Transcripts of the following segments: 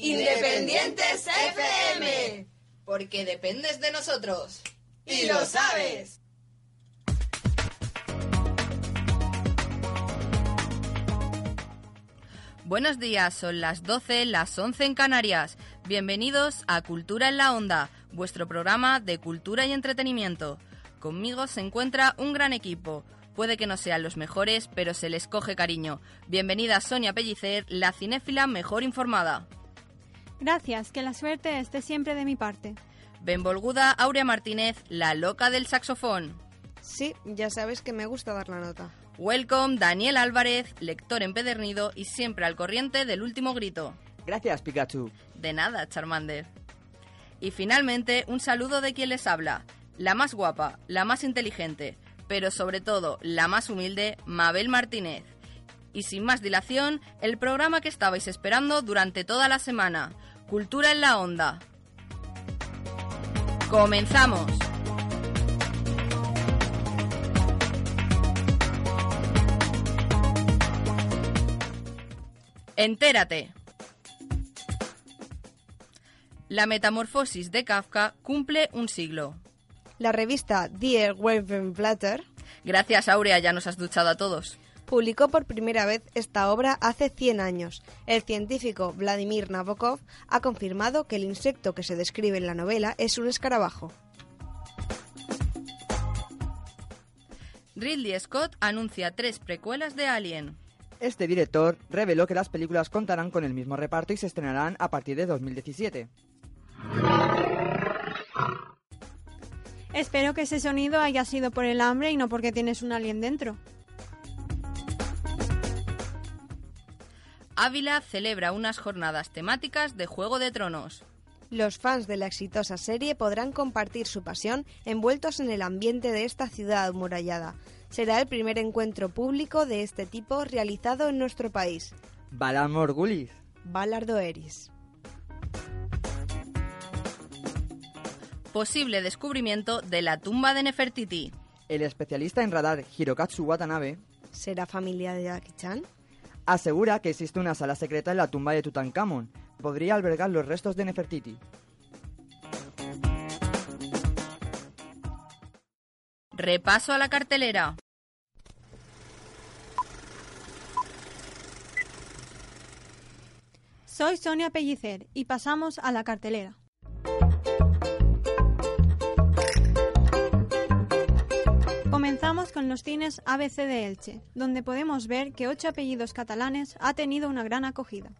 Independientes FM. Porque dependes de nosotros. Y lo sabes. Buenos días, son las 12, las 11 en Canarias. Bienvenidos a Cultura en la Onda, vuestro programa de cultura y entretenimiento. Conmigo se encuentra un gran equipo. Puede que no sean los mejores, pero se les coge cariño. Bienvenida Sonia Pellicer, la cinéfila mejor informada. Gracias, que la suerte esté siempre de mi parte. Benvolguda Aurea Martínez, la loca del saxofón. Sí, ya sabes que me gusta dar la nota. Welcome Daniel Álvarez, lector empedernido y siempre al corriente del último grito. Gracias, Pikachu. De nada, Charmander. Y finalmente, un saludo de quien les habla, la más guapa, la más inteligente, pero sobre todo la más humilde, Mabel Martínez. Y sin más dilación, el programa que estabais esperando durante toda la semana, Cultura en la Onda. ¡Comenzamos! Entérate. La metamorfosis de Kafka cumple un siglo. La revista Die Webenblätter Gracias, Aurea, ya nos has duchado a todos. Publicó por primera vez esta obra hace 100 años. El científico Vladimir Nabokov ha confirmado que el insecto que se describe en la novela es un escarabajo. Ridley Scott anuncia tres precuelas de Alien. Este director reveló que las películas contarán con el mismo reparto y se estrenarán a partir de 2017. Espero que ese sonido haya sido por el hambre y no porque tienes un alien dentro. Ávila celebra unas jornadas temáticas de Juego de Tronos. Los fans de la exitosa serie podrán compartir su pasión envueltos en el ambiente de esta ciudad amurallada. Será el primer encuentro público de este tipo realizado en nuestro país. Balan Morgulis. Balardo Eris. Posible descubrimiento de la tumba de Nefertiti. El especialista en radar Hirokatsu Watanabe ¿Será familia de Jackie Chan? Asegura que existe una sala secreta en la tumba de Tutankamón. Podría albergar los restos de Nefertiti. Repaso a la cartelera. Soy Sonia Pellicer y pasamos a la cartelera. Comenzamos con los cines ABC de Elche, donde podemos ver que ocho apellidos catalanes ha tenido una gran acogida.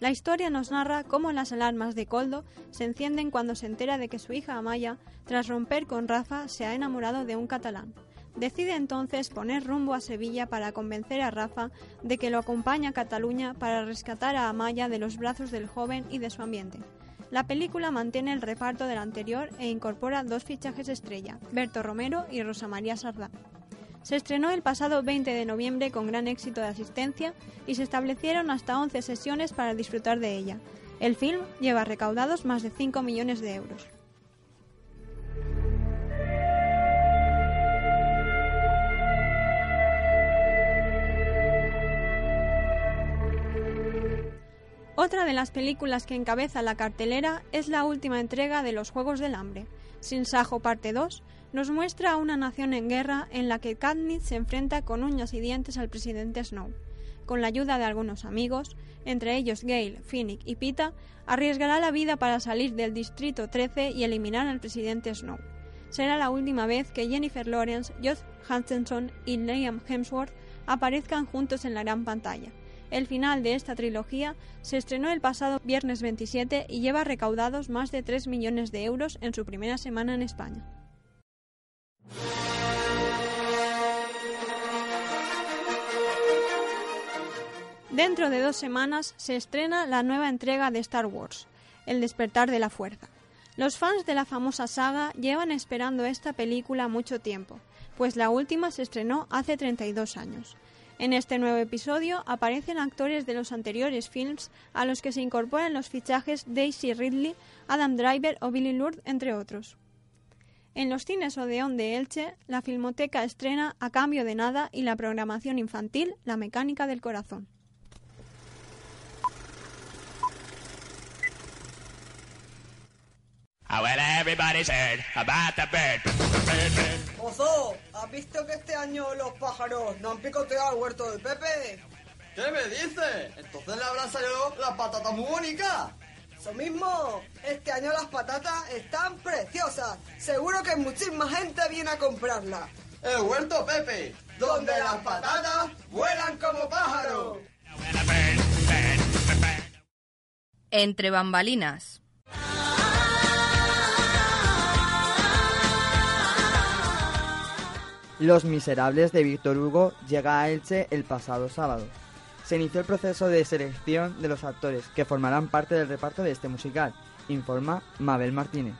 La historia nos narra cómo las alarmas de Coldo se encienden cuando se entera de que su hija Amaya, tras romper con Rafa, se ha enamorado de un catalán. Decide entonces poner rumbo a Sevilla para convencer a Rafa de que lo acompaña a Cataluña para rescatar a Amaya de los brazos del joven y de su ambiente. La película mantiene el reparto del anterior e incorpora dos fichajes estrella, Berto Romero y Rosa María Sardá. Se estrenó el pasado 20 de noviembre con gran éxito de asistencia y se establecieron hasta 11 sesiones para disfrutar de ella. El film lleva recaudados más de 5 millones de euros. Otra de las películas que encabeza la cartelera es la última entrega de los Juegos del Hambre. Sin Sajo parte 2 nos muestra a una nación en guerra en la que Katniss se enfrenta con uñas y dientes al presidente Snow. Con la ayuda de algunos amigos, entre ellos Gale, Finnick y Pita, arriesgará la vida para salir del Distrito 13 y eliminar al presidente Snow. Será la última vez que Jennifer Lawrence, Josh Hutcherson y Liam Hemsworth aparezcan juntos en la gran pantalla. El final de esta trilogía se estrenó el pasado viernes 27 y lleva recaudados más de 3 millones de euros en su primera semana en España. Dentro de dos semanas se estrena la nueva entrega de Star Wars, El despertar de la fuerza. Los fans de la famosa saga llevan esperando esta película mucho tiempo, pues la última se estrenó hace 32 años. En este nuevo episodio aparecen actores de los anteriores films a los que se incorporan los fichajes Daisy Ridley, Adam Driver o Billy Lourd, entre otros. En los cines Odeón de Elche, la Filmoteca estrena A Cambio de Nada y la programación infantil La Mecánica del Corazón everybody's heard about the bird. bird, bird. Ozo, ¿has visto que este año los pájaros no han picoteado el huerto del Pepe? ¿Qué me dices? Entonces le habrán salido las patatas muy bonitas. Eso mismo, este año las patatas están preciosas. Seguro que muchísima gente viene a comprarlas. El huerto Pepe, donde las patatas vuelan como pájaros. Entre bambalinas. Los Miserables de Víctor Hugo llega a Elche el pasado sábado. Se inició el proceso de selección de los actores que formarán parte del reparto de este musical, informa Mabel Martínez.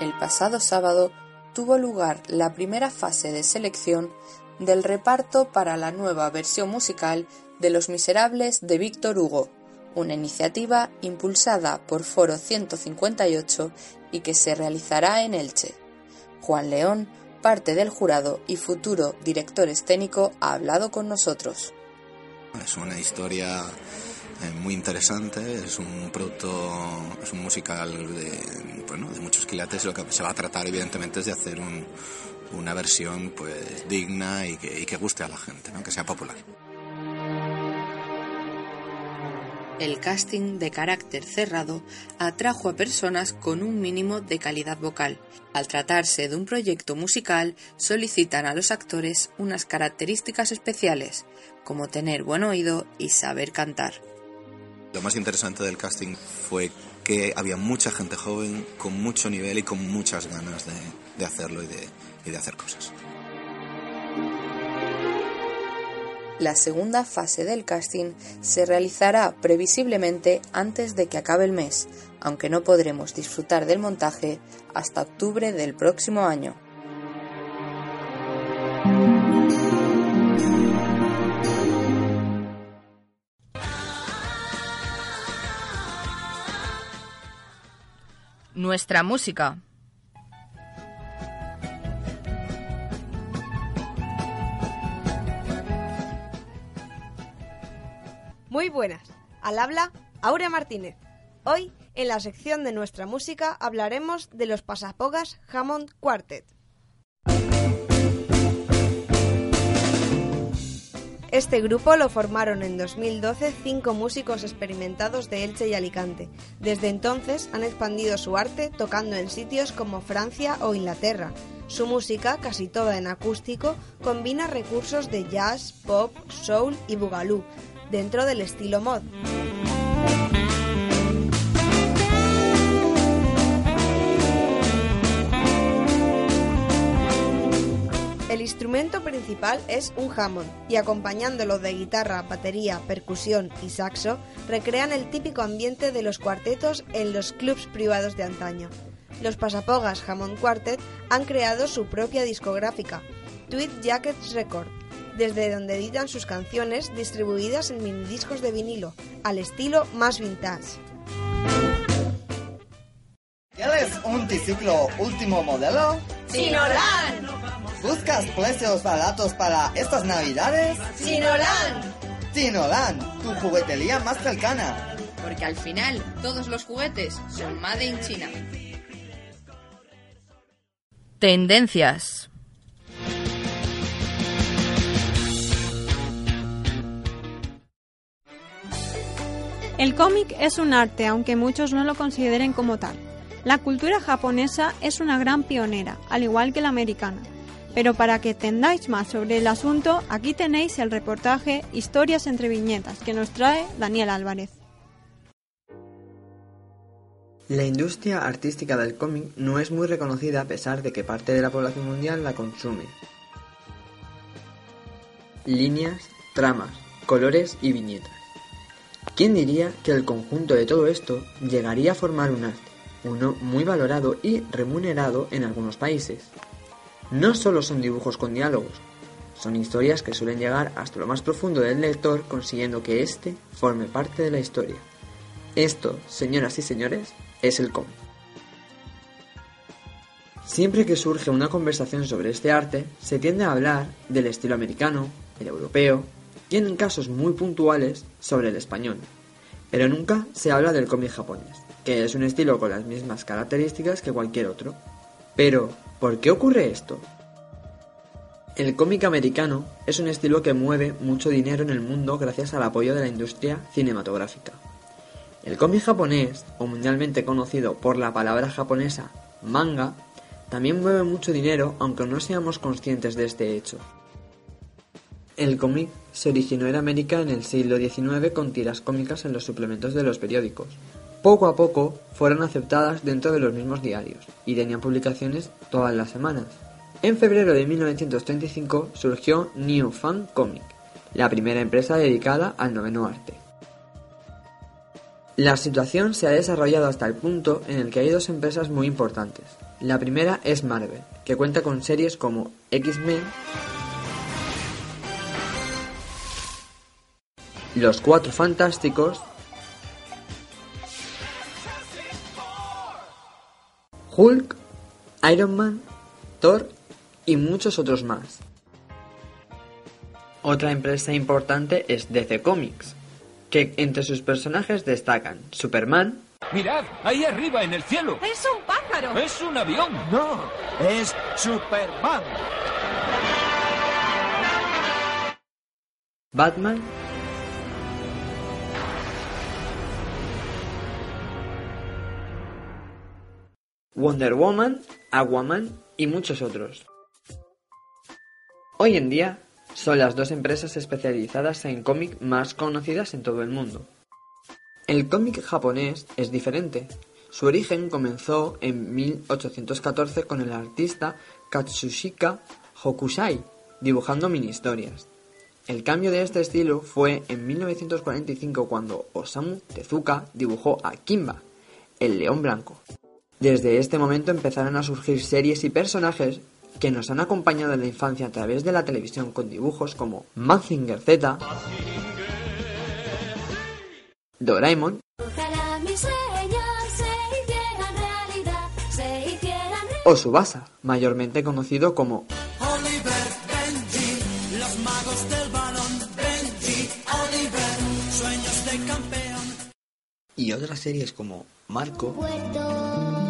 El pasado sábado tuvo lugar la primera fase de selección del reparto para la nueva versión musical de Los Miserables de Víctor Hugo, una iniciativa impulsada por Foro 158 y que se realizará en Elche. Juan León, parte del jurado y futuro director escénico, ha hablado con nosotros. Es una historia eh, muy interesante, es un producto, es un musical de, muchos quilates. Lo que se va a tratar, evidentemente, es de hacer un- una versión pues digna y que, guste a la gente, que sea popular. El casting de carácter cerrado atrajo a personas con un mínimo de calidad vocal. Al tratarse de un proyecto musical, solicitan a los actores unas características especiales, como tener buen oído y saber cantar. Lo más interesante del casting fue que había mucha gente joven, con mucho nivel y con muchas ganas de, hacerlo y de hacer cosas. La segunda fase del casting se realizará previsiblemente antes de que acabe el mes, aunque no podremos disfrutar del montaje hasta octubre del próximo año. Nuestra música. Buenas. Al habla Aurea Martínez. Hoy, en la sección de nuestra música, hablaremos de los pasapogas Hammond Quartet. Este grupo lo formaron en 2012 cinco músicos experimentados de Elche y Alicante. Desde entonces han expandido su arte tocando en sitios como Francia o Inglaterra. Su música, casi toda en acústico, combina recursos de jazz, pop, soul y boogaloo, dentro del estilo mod. El instrumento principal es un Hammond y acompañándolo de guitarra, batería, percusión y saxo, recrean el típico ambiente de los cuartetos en los clubs privados de antaño. Los pasapogas Hammond Quartet han creado su propia discográfica, Tweed Jackets Record, desde donde editan sus canciones distribuidas en minidiscos de vinilo, al estilo más vintage. ¿Quieres un triciclo último modelo? Sinolan. ¿Buscas precios baratos para estas navidades? Sinolan. Tinolan, tu juguetería más cercana. Porque al final todos los juguetes son made in China. Tendencias. El cómic es un arte, aunque muchos no lo consideren como tal. La cultura japonesa es una gran pionera, al igual que la americana. Pero para que entendáis más sobre el asunto, aquí tenéis el reportaje Historias entre viñetas que nos trae Daniel Álvarez. La industria artística del cómic no es muy reconocida a pesar de que parte de la población mundial la consume. Líneas, tramas, colores y viñetas. ¿Quién diría que el conjunto de todo esto llegaría a formar un arte, uno muy valorado y remunerado en algunos países? No solo son dibujos con diálogos, son historias que suelen llegar hasta lo más profundo del lector consiguiendo que éste forme parte de la historia. Esto, señoras y señores, es el cómic. Siempre que surge una conversación sobre este arte, se tiende a hablar del estilo americano, el europeo, tienen casos muy puntuales sobre el español, pero nunca se habla del cómic japonés, que es un estilo con las mismas características que cualquier otro. Pero, ¿por qué ocurre esto? El cómic americano es un estilo que mueve mucho dinero en el mundo gracias al apoyo de la industria cinematográfica. El cómic japonés, o mundialmente conocido por la palabra japonesa manga, también mueve mucho dinero aunque no seamos conscientes de este hecho. El cómic se originó en América en el siglo XIX con tiras cómicas en los suplementos de los periódicos. Poco a poco fueron aceptadas dentro de los mismos diarios y tenían publicaciones todas las semanas. En febrero de 1935 surgió New Fan Comic, la primera empresa dedicada al noveno arte. La situación se ha desarrollado hasta el punto en el que hay dos empresas muy importantes. La primera es Marvel, que cuenta con series como X-Men, Los Cuatro Fantásticos, Hulk, Iron Man, Thor y muchos otros más. Otra empresa importante es DC Comics, que entre sus personajes destacan Superman, Mirad, ahí arriba en el cielo. ¡Es un pájaro! Es un avión. No, es Superman. Batman, Wonder Woman, Aquaman y muchos otros. Hoy en día son las dos empresas especializadas en cómic más conocidas en todo el mundo. El cómic japonés es diferente. Su origen comenzó en 1814 con el artista Katsushika Hokusai, dibujando mini historias. El cambio de este estilo fue en 1945 cuando Osamu Tezuka dibujó a Kimba, el león blanco. Desde este momento empezaron a surgir series y personajes que nos han acompañado en la infancia a través de la televisión con dibujos como Mazinger Z, Doraemon o Subasa, mayormente conocido como Oliver, Benji, los magos del balón, Benji, Oliver, sueños de campeón. y otras series como Marco, italiano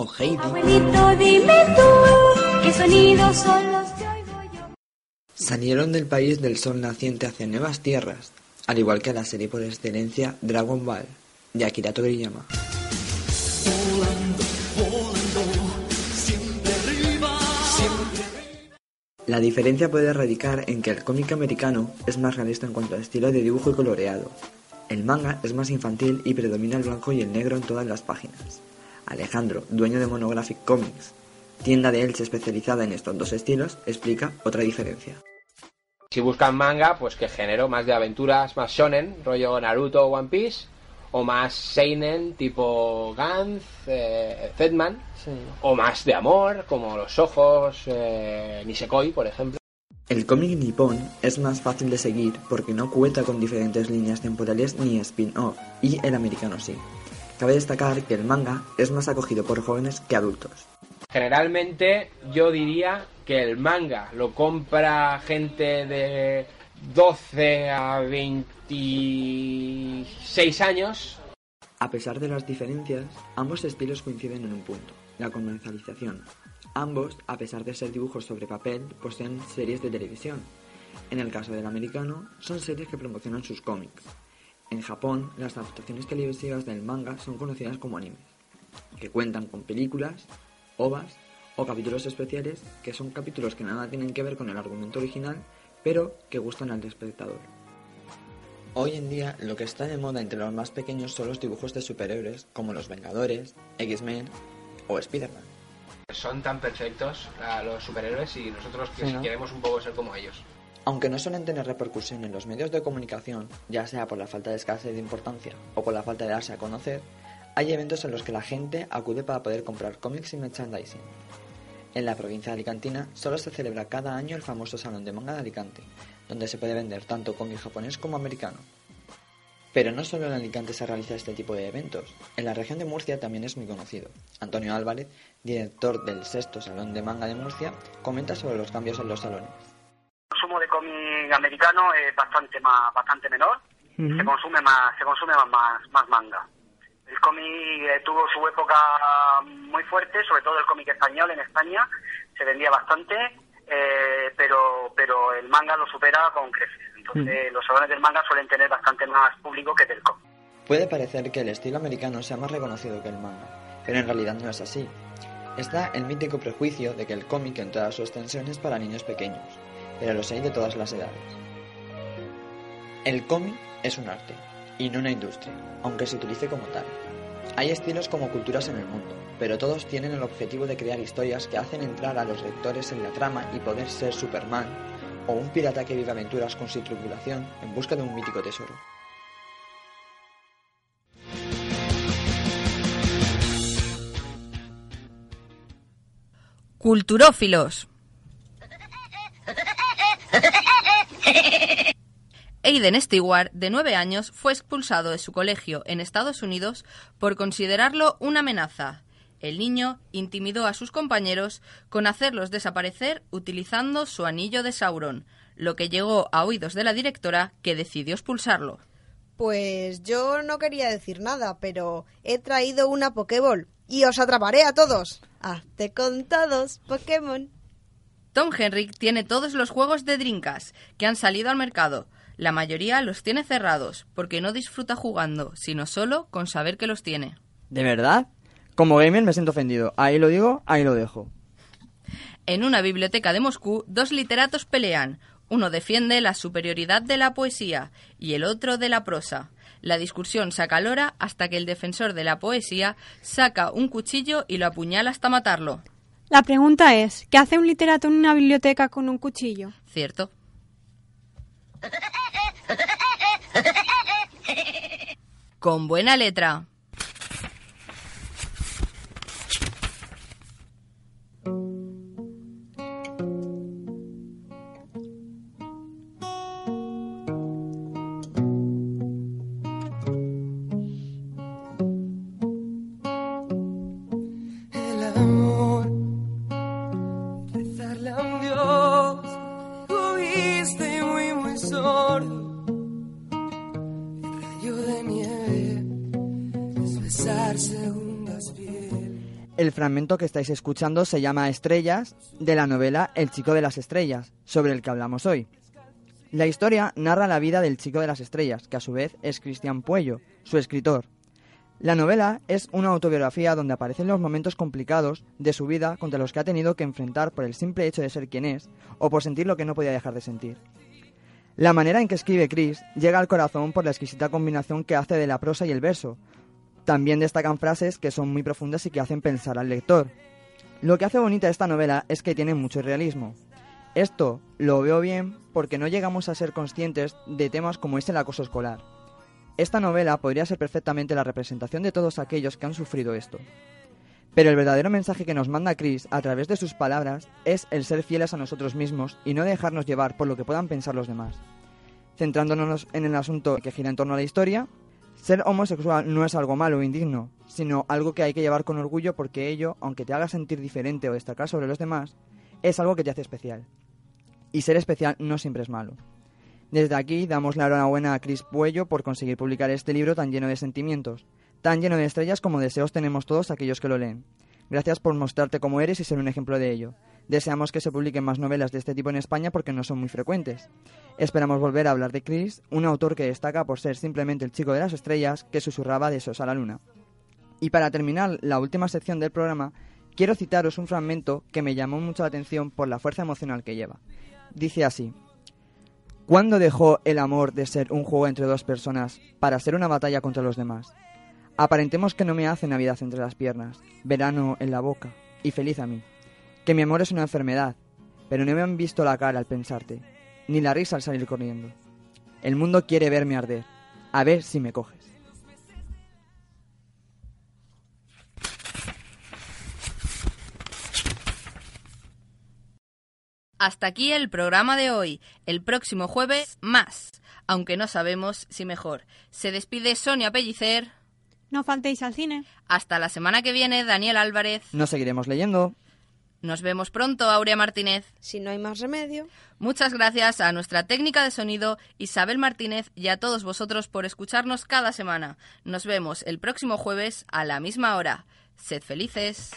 o Heidi. Abuelito, dime tú qué sonidos son los que oigo yo. Salieron del país del sol naciente hacia nuevas tierras, al igual que la serie por excelencia Dragon Ball de Akira Toriyama. La diferencia puede radicar en que el cómic americano es más realista en cuanto a estilo de dibujo y coloreado. El manga es más infantil y predomina el blanco y el negro en todas las páginas. Alejandro, dueño de Monographic Comics, tienda de Elche especializada en estos dos estilos, explica otra diferencia. Si buscan manga, pues que género más de aventuras, más shonen, rollo Naruto o One Piece, o más seinen tipo Gantz, eh, Zedman, o más de amor, como Los Ojos, eh, Nisekoi, por ejemplo. El cómic nipón es más fácil de seguir porque no cuenta con diferentes líneas temporales ni spin-off, y el americano sí. Cabe destacar que el manga es más acogido por jóvenes que adultos. Generalmente yo diría que el manga lo compra gente de 12 a 26 años. A pesar de las diferencias, ambos estilos coinciden en un punto, la comercialización. Ambos, a pesar de ser dibujos sobre papel, poseen series de televisión. En el caso del americano, son series que promocionan sus cómics. En Japón, las adaptaciones televisivas del manga son conocidas como animes, que cuentan con películas, ovas o capítulos especiales, que son capítulos que nada tienen que ver con el argumento original, pero que gustan al espectador. Hoy en día, lo que está de moda entre los más pequeños son los dibujos de superhéroes, como los Vengadores, X-Men o Spider-Man. Son tan perfectos a los superhéroes y nosotros que Sí, ¿no? queremos un poco ser como ellos. Aunque no suelen tener repercusión en los medios de comunicación, ya sea por la falta de escasez de importancia o por la falta de darse a conocer, hay eventos en los que la gente acude para poder comprar cómics y merchandising. En la provincia de Alicantina solo se celebra cada año el famoso Salón de Manga de Alicante, donde se puede vender tanto cómic japonés como americano. Pero no solo en Alicante se realiza este tipo de eventos. En la región de Murcia también es muy conocido. Antonio Álvarez, director del sexto Salón de Manga de Murcia, comenta sobre los cambios en los salones. Cómic americano es bastante más, bastante menor. Se consume más, se consume más, más, más manga. El cómic eh, tuvo su época muy fuerte, sobre todo el cómic español en España, se vendía bastante, eh, pero, pero el manga lo supera con creces. Entonces los salones del manga suelen tener bastante más público que del cómic. Puede parecer que el estilo americano sea más reconocido que el manga, pero en realidad no es así. Está el mítico prejuicio de que el cómic en toda su extensión es para niños pequeños, pero los hay de todas las edades. El cómic es un arte, y no una industria, aunque se utilice como tal. Hay estilos como culturas en el mundo, pero todos tienen el objetivo de crear historias que hacen entrar a los lectores en la trama y poder ser Superman o un pirata que vive aventuras con su tripulación en busca de un mítico tesoro. Culturófilos. Aiden Stewart, de nueve años, fue expulsado de su colegio en Estados Unidos por considerarlo una amenaza. El niño intimidó a sus compañeros con hacerlos desaparecer utilizando su anillo de Sauron, lo que llegó a oídos de la directora, que decidió expulsarlo. Pues yo no quería decir nada, pero he traído una Pokéball y os atraparé a todos. Hazte con todos, Pokémon. Tom Henrik tiene todos los juegos de Drinkas que han salido al mercado. La mayoría los tiene cerrados, porque no disfruta jugando, sino solo con saber que los tiene. ¿De verdad? Como gamer me siento ofendido. Ahí lo digo, ahí lo dejo. En una biblioteca de Moscú, dos literatos pelean. Uno defiende la superioridad de la poesía y el otro de la prosa. La discusión se acalora hasta que el defensor de la poesía saca un cuchillo y lo apuñala hasta matarlo. La pregunta es, ¿qué hace un literato en una biblioteca con un cuchillo? Cierto. Con buena letra. Fragmento que estáis escuchando se llama Estrellas, de la novela El chico de las estrellas, sobre el que hablamos hoy. La historia narra la vida del chico de las estrellas, que a su vez es Cristian Puello, su escritor. La novela es una autobiografía donde aparecen los momentos complicados de su vida contra los que ha tenido que enfrentar por el simple hecho de ser quien es o por sentir lo que no podía dejar de sentir. La manera en que escribe Chris llega al corazón por la exquisita combinación que hace de la prosa y el verso. También destacan frases que son muy profundas y que hacen pensar al lector. Lo que hace bonita esta novela es que tiene mucho realismo. Esto lo veo bien porque no llegamos a ser conscientes de temas como es el acoso escolar. Esta novela podría ser perfectamente la representación de todos aquellos que han sufrido esto. Pero el verdadero mensaje que nos manda Chris a través de sus palabras es el ser fieles a nosotros mismos y no dejarnos llevar por lo que puedan pensar los demás. Centrándonos en el asunto que gira en torno a la historia, ser homosexual no es algo malo o indigno, sino algo que hay que llevar con orgullo porque ello, aunque te haga sentir diferente o destacar sobre los demás, es algo que te hace especial. Y ser especial no siempre es malo. Desde aquí damos la enhorabuena a Chris Puello por conseguir publicar este libro tan lleno de sentimientos, tan lleno de estrellas como deseos tenemos todos aquellos que lo leen. Gracias por mostrarte como eres y ser un ejemplo de ello. Deseamos que se publiquen más novelas de este tipo en España porque no son muy frecuentes. Esperamos volver a hablar de Chris, un autor que destaca por ser simplemente el chico de las estrellas que susurraba de a la luna. Y para terminar la última sección del programa, quiero citaros un fragmento que me llamó mucho la atención por la fuerza emocional que lleva. Dice así. ¿Cuándo dejó el amor de ser un juego entre dos personas para ser una batalla contra los demás? Aparentemos que no me hace Navidad entre las piernas, verano en la boca y feliz a mí. Que mi amor es una enfermedad, pero no me han visto la cara al pensarte, ni la risa al salir corriendo. El mundo quiere verme arder, a ver si me coges. Hasta aquí el programa de hoy. El próximo jueves, más. Aunque no sabemos si mejor. Se despide Sonia Pellicer. No faltéis al cine. Hasta la semana que viene, Daniel Álvarez. Nos seguiremos leyendo. Nos vemos pronto, Aurea Martínez. Si no hay más remedio. Muchas gracias a nuestra técnica de sonido, Isabel Martínez, y a todos vosotros por escucharnos cada semana. Nos vemos el próximo jueves a la misma hora. Sed felices.